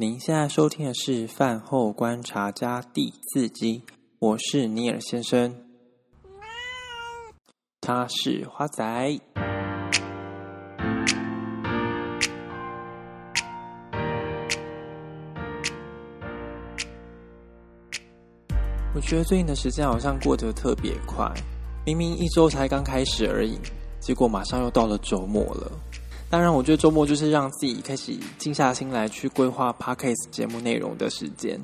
您现在收听的是《饭后观察家》第四集，我是尼尔先生，他是花仔。我觉得最近的时间好像过得特别快，明明一周才刚开始而已，结果马上又到了周末了。当然，我觉得周末就是让自己开始静下心来去规划 Podcast 节目内容的时间。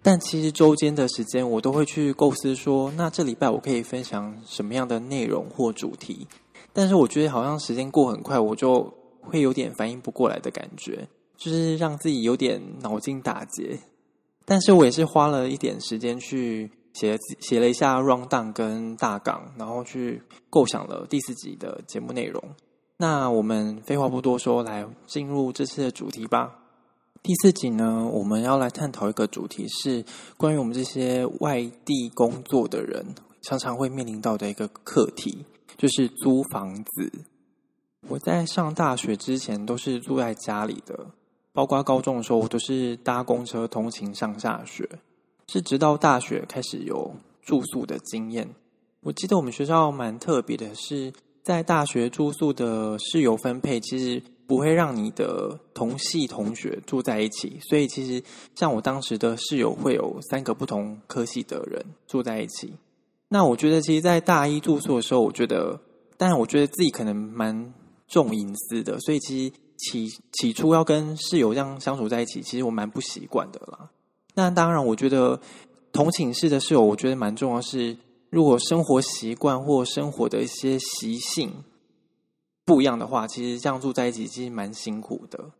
但其实周间的时间，我都会去构思说，那这礼拜我可以分享什么样的内容或主题。但是我觉得好像时间过很快，我就会有点反应不过来的感觉，就是让自己有点脑筋打结。但是我也是花了一点时间去写写了一下 rundown 跟大纲，然后去构想了第四集的节目内容。那我们废话不多说，来进入这次的主题吧。第四集呢，我们要来探讨一个主题，是关于我们这些外地工作的人常常会面临到的一个课题，就是租房子。我在上大学之前都是住在家里的，包括高中的时候，我都是搭公车通勤上下学。是直到大学开始有住宿的经验。我记得我们学校蛮特别的是。在大学住宿的室友分配，其实不会让你的同系同学住在一起，所以其实像我当时的室友会有三个不同科系的人住在一起。那我觉得，其实，在大一住宿的时候，我觉得，但，我觉得自己可能蛮重隐私的，所以其实起起初要跟室友这样相处在一起，其实我蛮不习惯的啦。那当然，我觉得同寝室的室友，我觉得蛮重要是。如果生活习惯或生活的一些习性不一样的话，其实这样住在一起其实蛮辛苦的。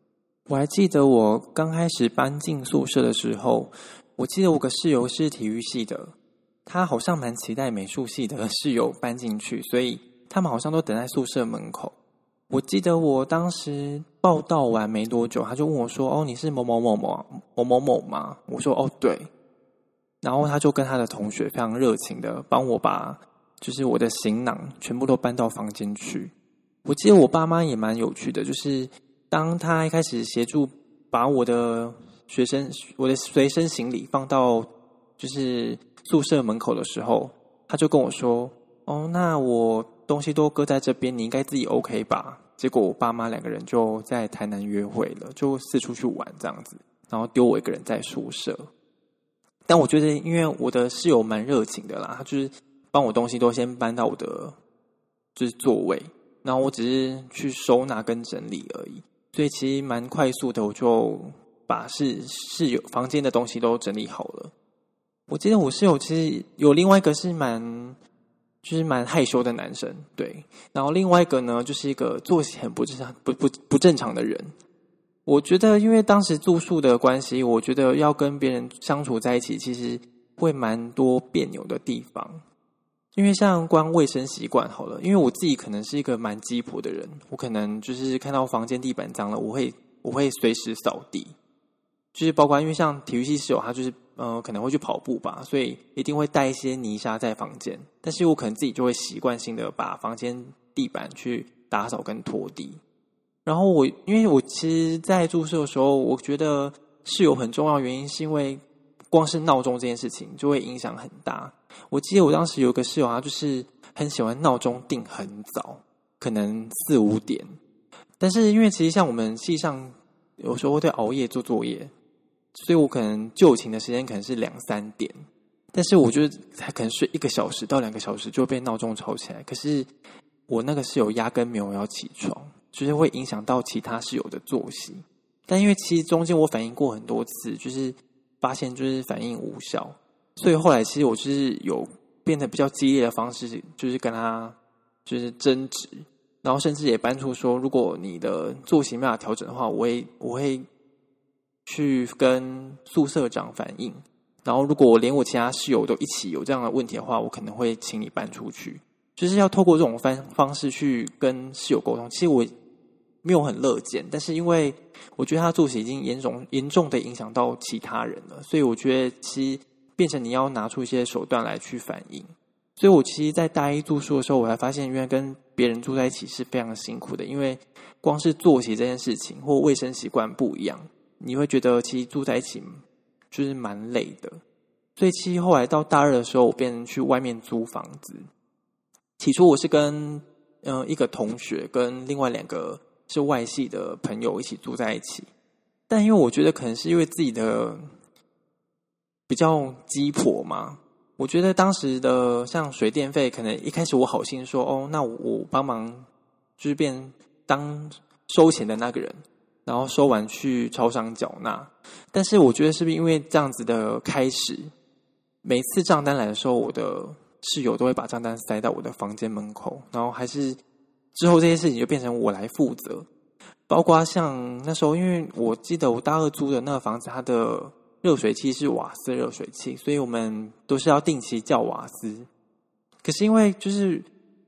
我还记得我刚开始搬进宿舍的时候，我记得我个室友是体育系的，他好像蛮期待美术系的室友搬进去，所以他们好像都等在宿舍门口。我记得我当时报到完没多久，他就问我说：“哦，你是某某某某某某某吗？”我说：“哦，对。”然后他就跟他的同学非常热情的帮我把，就是我的行囊全部都搬到房间去。我记得我爸妈也蛮有趣的，就是当他一开始协助把我的学生我的随身行李放到就是宿舍门口的时候，他就跟我说：“哦，那我东西都搁在这边，你应该自己 OK 吧？”结果我爸妈两个人就在台南约会了，就四处去玩这样子，然后丢我一个人在宿舍。但我觉得，因为我的室友蛮热情的啦，他就是帮我东西都先搬到我的就是座位，然后我只是去收纳跟整理而已，所以其实蛮快速的，我就把室室友房间的东西都整理好了。我记得我室友其实有另外一个是蛮就是蛮害羞的男生，对，然后另外一个呢就是一个作息很不正常、不不不正常的人。我觉得，因为当时住宿的关系，我觉得要跟别人相处在一起，其实会蛮多别扭的地方。因为像关卫生习惯好了，因为我自己可能是一个蛮鸡婆的人，我可能就是看到房间地板脏了，我会我会随时扫地。就是包括因为像体育系室友，他就是呃可能会去跑步吧，所以一定会带一些泥沙在房间。但是我可能自己就会习惯性的把房间地板去打扫跟拖地。然后我，因为我其实，在住宿的时候，我觉得室友很重要原因，是因为光是闹钟这件事情就会影响很大。我记得我当时有个室友啊，就是很喜欢闹钟定很早，可能四五点。但是因为其实像我们系上有时候会熬夜做作业，所以我可能就寝的时间可能是两三点。但是我觉得才可能睡一个小时到两个小时就被闹钟吵起来。可是我那个室友压根没有要起床。就是会影响到其他室友的作息，但因为其实中间我反映过很多次，就是发现就是反应无效，所以后来其实我就是有变得比较激烈的方式，就是跟他就是争执，然后甚至也搬出说，如果你的作息没法调整的话，我会我会去跟宿舍长反映，然后如果连我其他室友都一起有这样的问题的话，我可能会请你搬出去。就是要透过这种方方式去跟室友沟通。其实我没有很乐见，但是因为我觉得他作息已经严重严重的影响到其他人了，所以我觉得其实变成你要拿出一些手段来去反应。所以我其实，在大一住宿的时候，我才发现，原来跟别人住在一起是非常辛苦的，因为光是作息这件事情或卫生习惯不一样，你会觉得其实住在一起就是蛮累的。所以其实后来到大二的时候，我变成去外面租房子。起初我是跟嗯、一个同学跟另外两个是外系的朋友一起住在一起，但因为我觉得可能是因为自己的比较鸡婆嘛，我觉得当时的像水电费，可能一开始我好心说哦，那我帮忙就是变当收钱的那个人，然后收完去超商缴纳。但是我觉得是不是因为这样子的开始？每次账单来的时候，我的室友都会把账单塞到我的房间门口，然后还是之后这些事情就变成我来负责。包括像那时候，因为我记得我大二租的那个房子，它的热水器是瓦斯热水器，所以我们都是要定期叫瓦斯。可是因为就是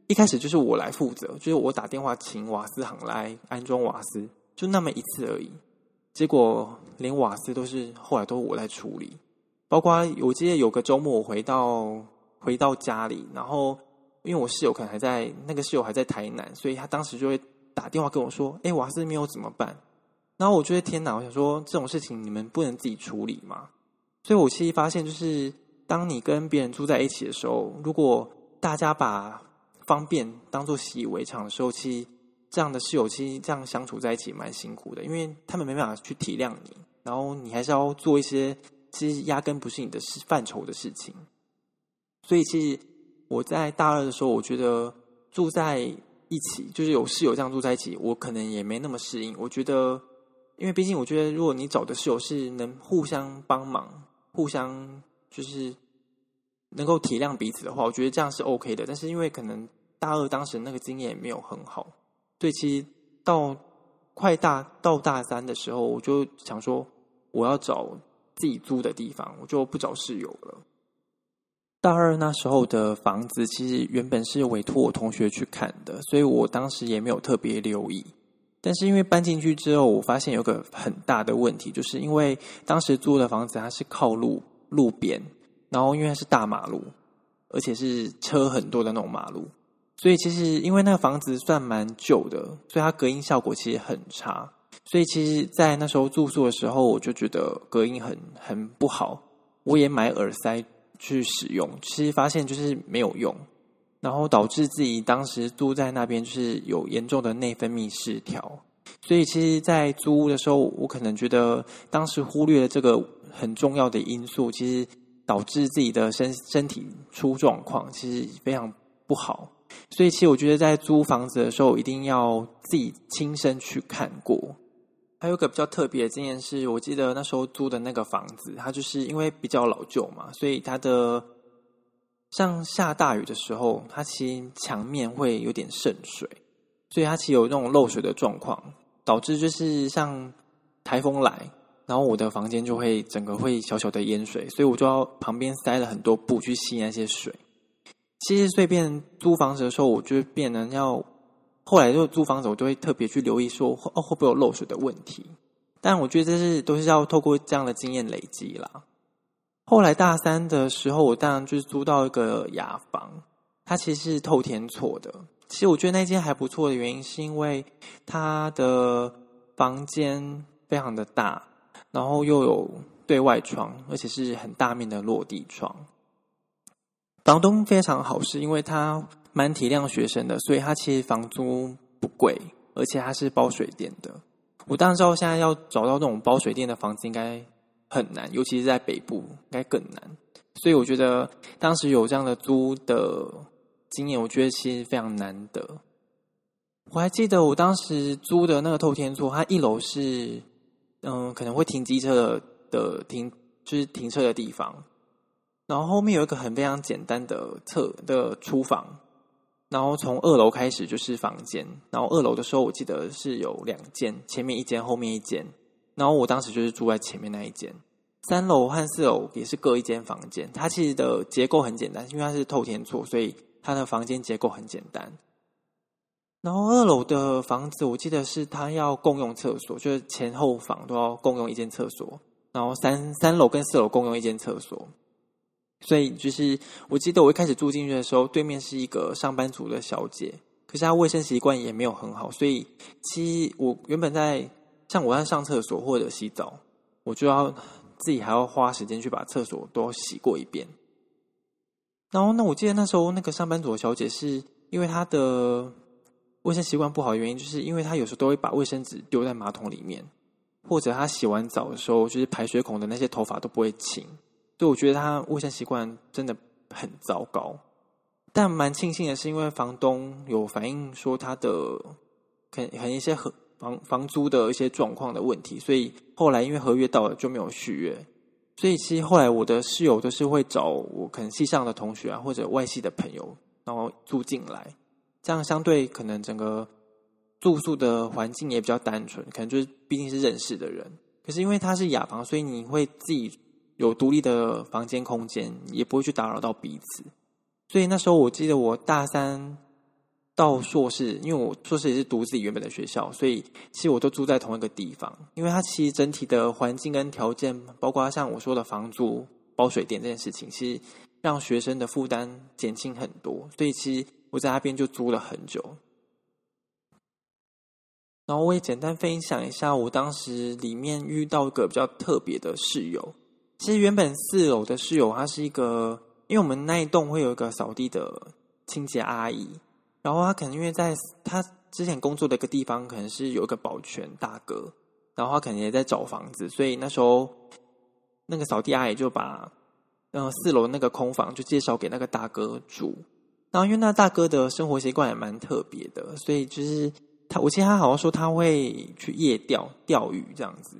一开始就是我来负责，就是我打电话请瓦斯行来安装瓦斯，就那么一次而已。结果连瓦斯都是后来都我来处理。包括我记得有个周末，我回到回到家里，然后因为我室友可能还在，那个室友还在台南，所以他当时就会打电话跟我说：“哎，瓦斯没有怎么办？”然后我觉得天哪，我想说这种事情你们不能自己处理吗？所以我其实发现，就是当你跟别人住在一起的时候，如果大家把方便当做习以为常的时候，其实这样的室友其实这样相处在一起蛮辛苦的，因为他们没办法去体谅你，然后你还是要做一些。其实压根不是你的事范畴的事情，所以其实我在大二的时候，我觉得住在一起，就是有室友这样住在一起，我可能也没那么适应。我觉得，因为毕竟我觉得，如果你找的室友是能互相帮忙、互相就是能够体谅彼此的话，我觉得这样是 OK 的。但是因为可能大二当时那个经验没有很好，所以其实到快大到大三的时候，我就想说我要找。自己租的地方，我就不找室友了。大二那时候的房子，其实原本是委托我同学去看的，所以我当时也没有特别留意。但是因为搬进去之后，我发现有个很大的问题，就是因为当时租的房子它是靠路路边，然后因为它是大马路，而且是车很多的那种马路，所以其实因为那个房子算蛮旧的，所以它隔音效果其实很差。所以其实，在那时候住宿的时候，我就觉得隔音很很不好。我也买耳塞去使用，其实发现就是没有用，然后导致自己当时住在那边就是有严重的内分泌失调。所以其实，在租屋的时候，我可能觉得当时忽略了这个很重要的因素，其实导致自己的身身体出状况，其实非常不好。所以，其实我觉得在租房子的时候，一定要自己亲身去看过。还有一个比较特别的经验是，我记得那时候租的那个房子，它就是因为比较老旧嘛，所以它的像下大雨的时候，它其实墙面会有点渗水，所以它其实有那种漏水的状况，导致就是像台风来，然后我的房间就会整个会小小的淹水，所以我就要旁边塞了很多布去吸那些水。其实随便租房子的时候，我就变成要。后来就租房子，我都会特别去留意说，哦，会不会有漏水的问题？但我觉得这是都是要透过这样的经验累积啦。后来大三的时候，我当然就是租到一个雅房，它其实是透天错的。其实我觉得那间还不错的原因，是因为它的房间非常的大，然后又有对外窗，而且是很大面的落地窗。房东非常好，是因为他。蛮体谅学生的，所以他其实房租不贵，而且他是包水电的。我当然知道现在要找到那种包水电的房子应该很难，尤其是在北部应该更难。所以我觉得当时有这样的租的经验，我觉得其实非常难得。我还记得我当时租的那个透天厝，它一楼是嗯可能会停机车的的停，就是停车的地方，然后后面有一个很非常简单的厕的厨房。然后从二楼开始就是房间，然后二楼的时候我记得是有两间，前面一间，后面一间。然后我当时就是住在前面那一间。三楼和四楼也是各一间房间，它其实的结构很简单，因为它是透天厝，所以它的房间结构很简单。然后二楼的房子我记得是它要共用厕所，就是前后房都要共用一间厕所。然后三三楼跟四楼共用一间厕所。所以就是，我记得我一开始住进去的时候，对面是一个上班族的小姐，可是她卫生习惯也没有很好，所以其实我原本在像我在上厕所或者洗澡，我就要自己还要花时间去把厕所都洗过一遍。然后，那我记得那时候那个上班族的小姐是因为她的卫生习惯不好的原因，就是因为她有时候都会把卫生纸丢在马桶里面，或者她洗完澡的时候，就是排水孔的那些头发都不会清。所以我觉得他卫生习惯真的很糟糕。但蛮庆幸的是，因为房东有反映说他的可能一些合房房租的一些状况的问题，所以后来因为合约到了就没有续约。所以其实后来我的室友都是会找我可能系上的同学啊，或者外系的朋友，然后住进来，这样相对可能整个住宿的环境也比较单纯，可能就是毕竟是认识的人。可是因为他是雅房，所以你会自己有独立的房间空间，也不会去打扰到彼此。所以那时候我记得我大三。到硕士，因为我硕士也是读自己原本的学校，所以其实我都住在同一个地方。因为它其实整体的环境跟条件，包括像我说的房租、包水电这件事情，其实让学生的负担减轻很多。所以其实我在那边就租了很久。然后我也简单分享一下，我当时里面遇到一个比较特别的室友。其实原本四楼的室友，他是一个，因为我们那一栋会有一个扫地的清洁阿姨。然后他可能因为在他之前工作的一个地方，可能是有一个保全大哥，然后他可能也在找房子，所以那时候那个扫地阿姨就把嗯四楼那个空房就介绍给那个大哥住。然后因为那大哥的生活习惯也蛮特别的，所以就是他，我记得他好像说他会去夜钓钓鱼这样子。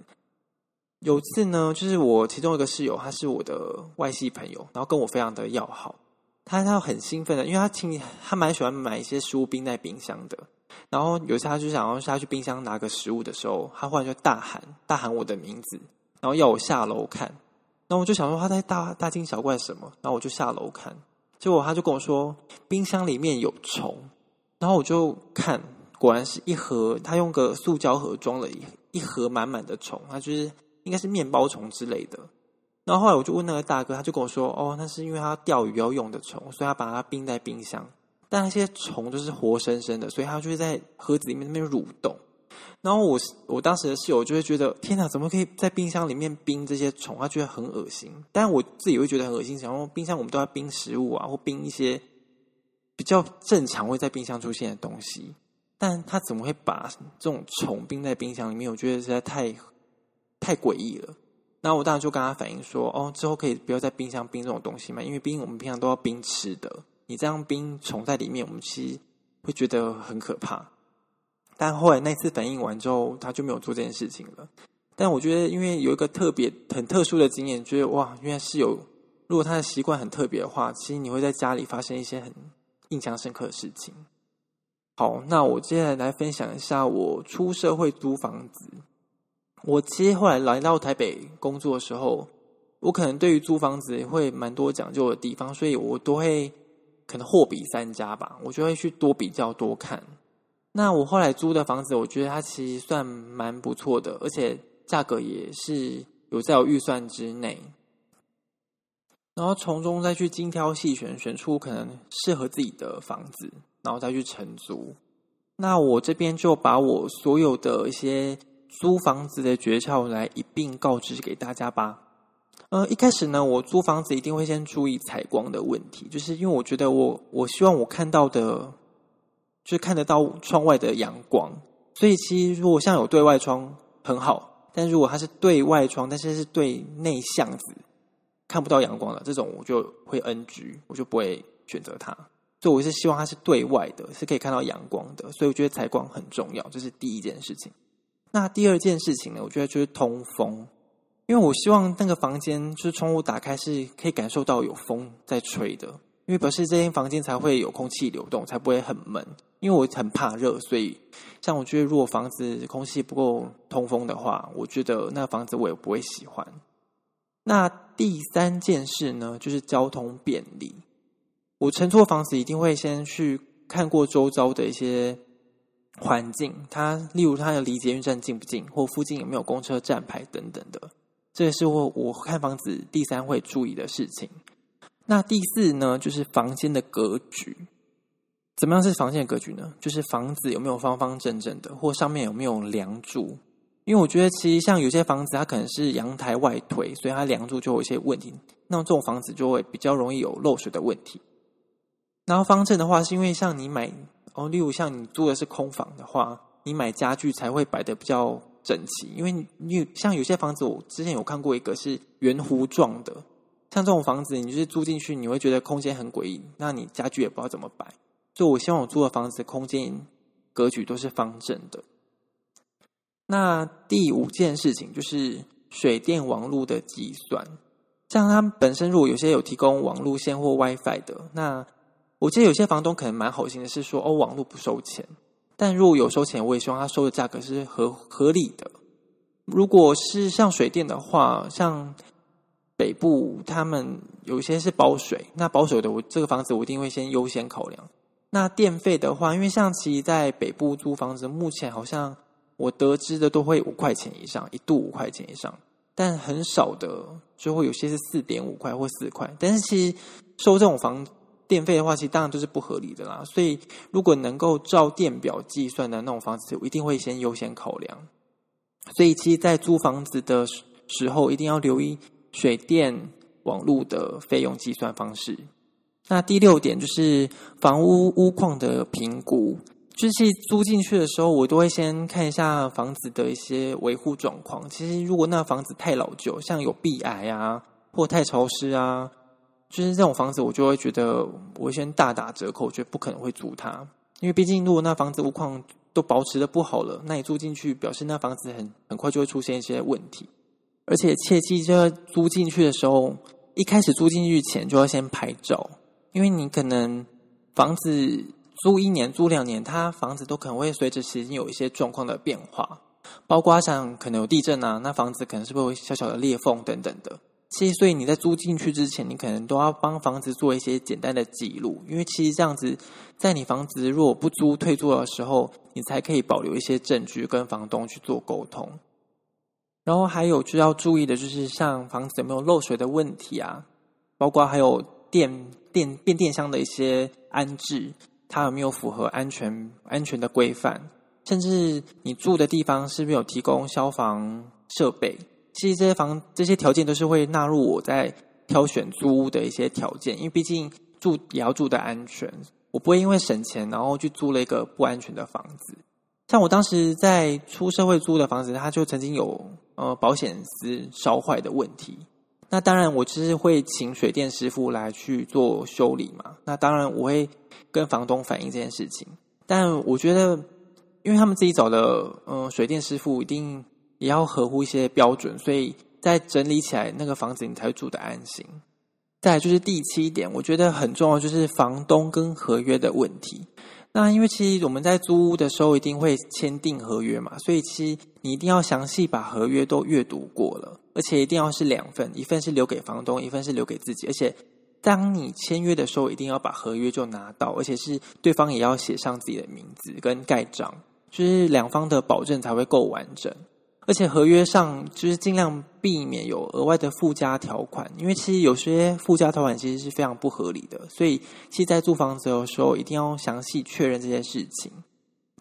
有一次呢，就是我其中一个室友，他是我的外系朋友，然后跟我非常的要好。他他很兴奋的，因为他请他蛮喜欢买一些食物冰在冰箱的。然后有一次他就想要下去冰箱拿个食物的时候，他忽然就大喊大喊我的名字，然后要我下楼看。然后我就想说他在大大惊小怪什么，然后我就下楼看，结果他就跟我说冰箱里面有虫。然后我就看，果然是一盒，他用个塑胶盒装了一一盒满满的虫，他就是应该是面包虫之类的。然后后来我就问那个大哥，他就跟我说：“哦，那是因为他钓鱼要用的虫，所以他把它冰在冰箱。但那些虫都是活生生的，所以它就会在盒子里面那边蠕动。然后我我当时的室友就会觉得：天哪，怎么可以在冰箱里面冰这些虫？他觉得很恶心。但我自己会觉得很恶心，想说冰箱我们都要冰食物啊，或冰一些比较正常会在冰箱出现的东西。但他怎么会把这种虫冰在冰箱里面？我觉得实在太太诡异了。”那我当然就跟他反映说，哦，之后可以不要在冰箱冰这种东西嘛，因为冰我们平常都要冰吃的，你这样冰虫在里面，我们其实会觉得很可怕。但后来那次反映完之后，他就没有做这件事情了。但我觉得，因为有一个特别很特殊的经验，觉得哇，原来是有如果他的习惯很特别的话，其实你会在家里发生一些很印象深刻的事情。好，那我接下来来分享一下我出社会租房子。我其实后来来到台北工作的时候，我可能对于租房子会蛮多讲究的地方，所以我都会可能货比三家吧，我就会去多比较多看。那我后来租的房子，我觉得它其实算蛮不错的，而且价格也是有在我预算之内，然后从中再去精挑细选，选出可能适合自己的房子，然后再去承租。那我这边就把我所有的一些。租房子的诀窍来一并告知给大家吧。呃，一开始呢，我租房子一定会先注意采光的问题，就是因为我觉得我我希望我看到的，就是看得到窗外的阳光。所以其实如果像有对外窗很好，但如果它是对外窗，但是是对内巷子看不到阳光的这种，我就会 NG，我就不会选择它。所以我是希望它是对外的，是可以看到阳光的。所以我觉得采光很重要，这是第一件事情。那第二件事情呢，我觉得就是通风，因为我希望那个房间就是窗户打开是可以感受到有风在吹的，因为表示这间房间才会有空气流动，才不会很闷。因为我很怕热，所以像我觉得如果房子空气不够通风的话，我觉得那房子我也不会喜欢。那第三件事呢，就是交通便利。我承租房子一定会先去看过周遭的一些。环境，它例如它的离捷运站近不近，或附近有没有公车站牌等等的，这也是我我看房子第三会注意的事情。那第四呢，就是房间的格局。怎么样是房间的格局呢？就是房子有没有方方正正的，或上面有没有梁柱，因为我觉得其实像有些房子它可能是阳台外推，所以它梁柱就有一些问题，那这种房子就会比较容易有漏水的问题。然后方正的话，是因为像你买哦，例如像你租的是空房的话，你买家具才会摆得比较整齐，因为你像有些房子，我之前有看过一个是圆弧状的，像这种房子，你就是住进去，你会觉得空间很诡异，那你家具也不知道怎么摆。所以我希望我租的房子空间格局都是方正的。那第五件事情就是水电网络的计算，像它本身如果有些有提供网路线或 WiFi 的，那我记得有些房东可能蛮好心的，是说哦，网络不收钱。但如果有收钱，我也希望他收的价格是合合理的。如果是像水电的话，像北部他们有一些是包水，那包水的我这个房子我一定会先优先考量。那电费的话，因为像其实在北部租房子，目前好像我得知的都会五块钱以上，一度五块钱以上，但很少的就会有些是四点五块或四块。但是其实收这种房电费的话，其实当然都是不合理的啦。所以如果能够照电表计算的那种房子，我一定会先优先考量。所以其实，在租房子的时候，一定要留意水电网络的费用计算方式。那第六点就是房屋屋况的评估，就是租进去的时候，我都会先看一下房子的一些维护状况。其实如果那房子太老旧，像有壁癌啊，或太潮湿啊。就是这种房子，我就会觉得我先大打折扣，我觉得不可能会租它，因为毕竟如果那房子屋况都保持的不好了，那你住进去，表示那房子很很快就会出现一些问题。而且切记，就要租进去的时候，一开始租进去前就要先拍照，因为你可能房子租一年、租两年，它房子都可能会随着时间有一些状况的变化，包括像可能有地震啊，那房子可能是不是会小小的裂缝等等的。其实，所以你在租进去之前，你可能都要帮房子做一些简单的记录，因为其实这样子，在你房子如果不租退租的时候，你才可以保留一些证据跟房东去做沟通。然后还有就要注意的就是，像房子有没有漏水的问题啊，包括还有电电变电箱的一些安置，它有没有符合安全安全的规范，甚至你住的地方是不是有提供消防设备。其实这些房这些条件都是会纳入我在挑选租屋的一些条件，因为毕竟住也要住得安全，我不会因为省钱然后去租了一个不安全的房子。像我当时在出社会租的房子，它就曾经有呃保险丝烧坏的问题。那当然我就是会请水电师傅来去做修理嘛。那当然我会跟房东反映这件事情，但我觉得因为他们自己找的呃水电师傅一定。也要合乎一些标准，所以在整理起来那个房子，你才会住得安心。再来就是第七点，我觉得很重要，就是房东跟合约的问题。那因为其实我们在租屋的时候一定会签订合约嘛，所以其实你一定要详细把合约都阅读过了，而且一定要是两份，一份是留给房东，一份是留给自己。而且当你签约的时候，一定要把合约就拿到，而且是对方也要写上自己的名字跟盖章，就是两方的保证才会够完整。而且合约上就是尽量避免有额外的附加条款，因为其实有些附加条款其实是非常不合理的。所以，其实在租房子的时候一定要详细确认这件事情。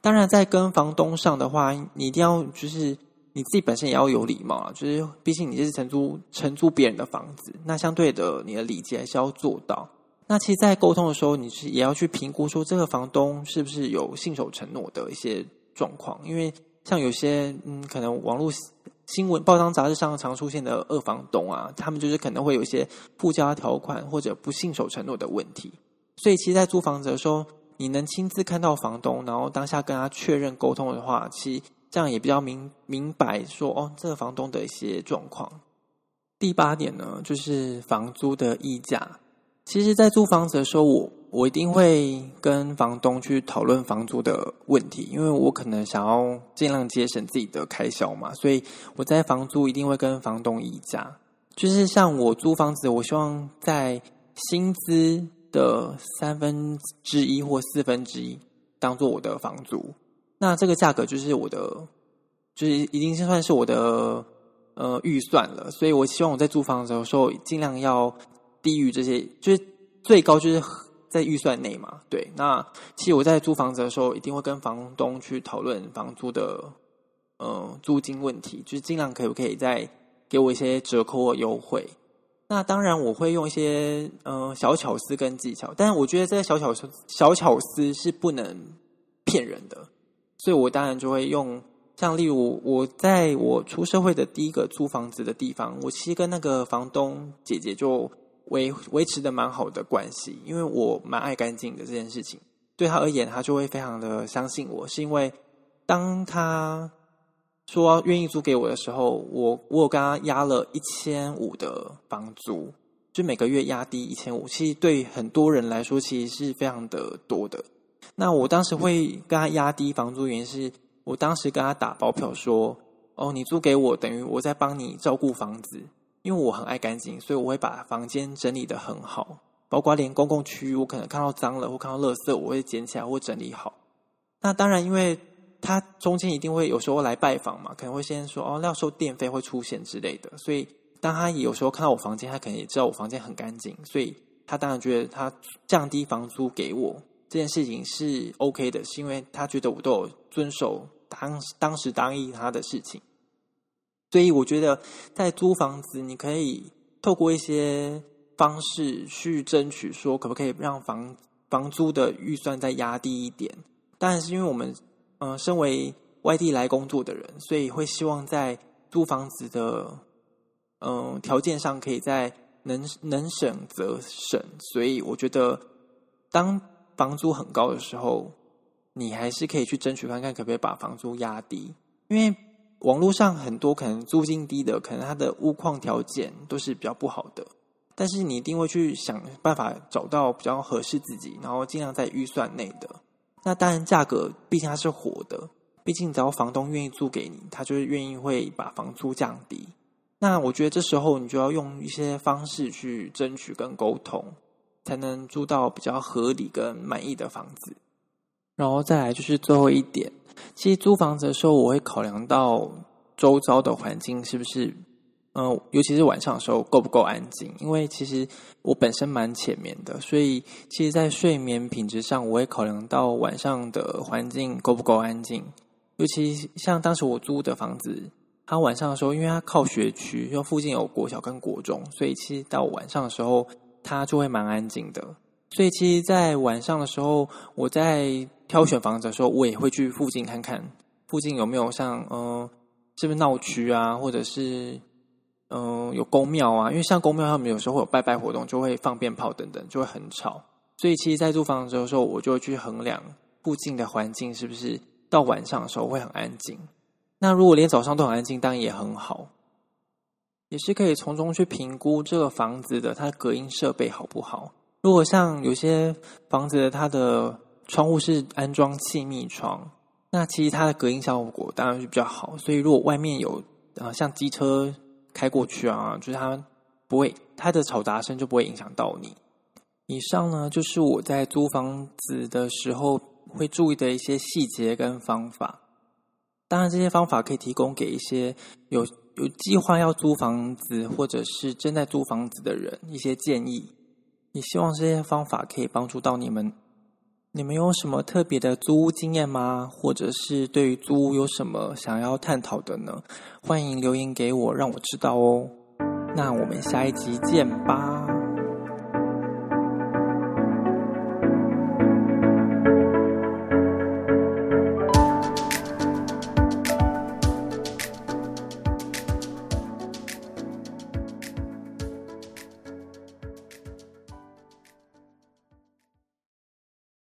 当然，在跟房东上的话，你一定要就是你自己本身也要有礼貌啊，就是毕竟你这是承租承租别人的房子，那相对的你的礼节还是要做到。那其实，在沟通的时候，你是也要去评估说这个房东是不是有信守承诺的一些状况，因为。像有些嗯，可能网络新闻、报章杂志上常出现的二房东啊，他们就是可能会有一些附加条款或者不信守承诺的问题。所以，其实，在租房子的时候，你能亲自看到房东，然后当下跟他确认沟通的话，其实这样也比较明明白说哦，这个房东的一些状况。第八点呢，就是房租的溢价。其实，在租房子的时候，我。我一定会跟房东去讨论房租的问题，因为我可能想要尽量节省自己的开销嘛，所以我在房租一定会跟房东议价。就是像我租房子，我希望在薪资的三分之一或四分之一当做我的房租，那这个价格就是我的，就是已经是算是我的呃预算了。所以我希望我在租房子的时候尽量要低于这些，就是最高就是。在预算内嘛，对。那其实我在租房子的时候，一定会跟房东去讨论房租的呃租金问题，就是尽量可不可以再给我一些折扣或优惠。那当然我会用一些呃小巧思跟技巧，但是我觉得这些小巧小巧思是不能骗人的，所以我当然就会用。像例如，我在我出社会的第一个租房子的地方，我其实跟那个房东姐姐就维维持的蛮好的关系，因为我蛮爱干净的这件事情，对他而言，他就会非常的相信我，是因为当他说愿意租给我的时候，我我有跟他压了一千五的房租，就每个月压低一千五，其实对很多人来说，其实是非常的多的。那我当时会跟他压低房租，原因是。我当时跟他打包票说：“哦，你租给我，等于我在帮你照顾房子，因为我很爱干净，所以我会把房间整理得很好，包括连公共区域，我可能看到脏了或看到垃圾，我会捡起来或整理好。那当然，因为他中间一定会有时候来拜访嘛，可能会先说哦，要收电费会出现之类的，所以当他有时候看到我房间，他可能也知道我房间很干净，所以他当然觉得他降低房租给我这件事情是 OK 的，是因为他觉得我都有遵守。”当当时答应他的事情，所以我觉得在租房子，你可以透过一些方式去争取，说可不可以让房房租的预算再压低一点。当然是因为我们，嗯、身为外地来工作的人，所以会希望在租房子的，嗯、呃，条件上可以在能能省则省。所以我觉得，当房租很高的时候。你还是可以去争取看看，可不可以把房租压低？因为网络上很多可能租金低的，可能它的屋况条件都是比较不好的。但是你一定会去想办法找到比较合适自己，然后尽量在预算内的。那当然，价格毕竟它是活的，毕竟只要房东愿意租给你，他就是愿意会把房租降低。那我觉得这时候你就要用一些方式去争取跟沟通，才能租到比较合理跟满意的房子。然后再来就是最后一点，其实租房子的时候，我会考量到周遭的环境是不是，嗯、尤其是晚上的时候够不够安静。因为其实我本身蛮浅眠的，所以其实，在睡眠品质上，我会考量到晚上的环境够不够安静。尤其像当时我租的房子，它晚上的时候，因为它靠学区，又附近有国小跟国中，所以其实到晚上的时候，它就会蛮安静的。所以其实，在晚上的时候，我在挑选房子的时候，我也会去附近看看，附近有没有像嗯，是不是闹区啊，或者是嗯有宫庙啊？因为像宫庙他们有时候会有拜拜活动，就会放鞭炮等等，就会很吵。所以其实，在租房子的时候，我就会去衡量附近的环境是不是到晚上的时候会很安静。那如果连早上都很安静，当然也很好，也是可以从中去评估这个房子的它的隔音设备好不好。如果像有些房子它的窗户是安装气密窗，那其实它的隔音效果当然是比较好。所以如果外面有啊，像机车开过去啊，就是它不会，它的嘈杂声就不会影响到你。以上呢，就是我在租房子的时候会注意的一些细节跟方法。当然，这些方法可以提供给一些有有计划要租房子或者是正在租房子的人一些建议。也希望这些方法可以帮助到你们。你们有什么特别的租屋经验吗？或者是对于租屋有什么想要探讨的呢？欢迎留言给我，让我知道哦。那我们下一集见吧。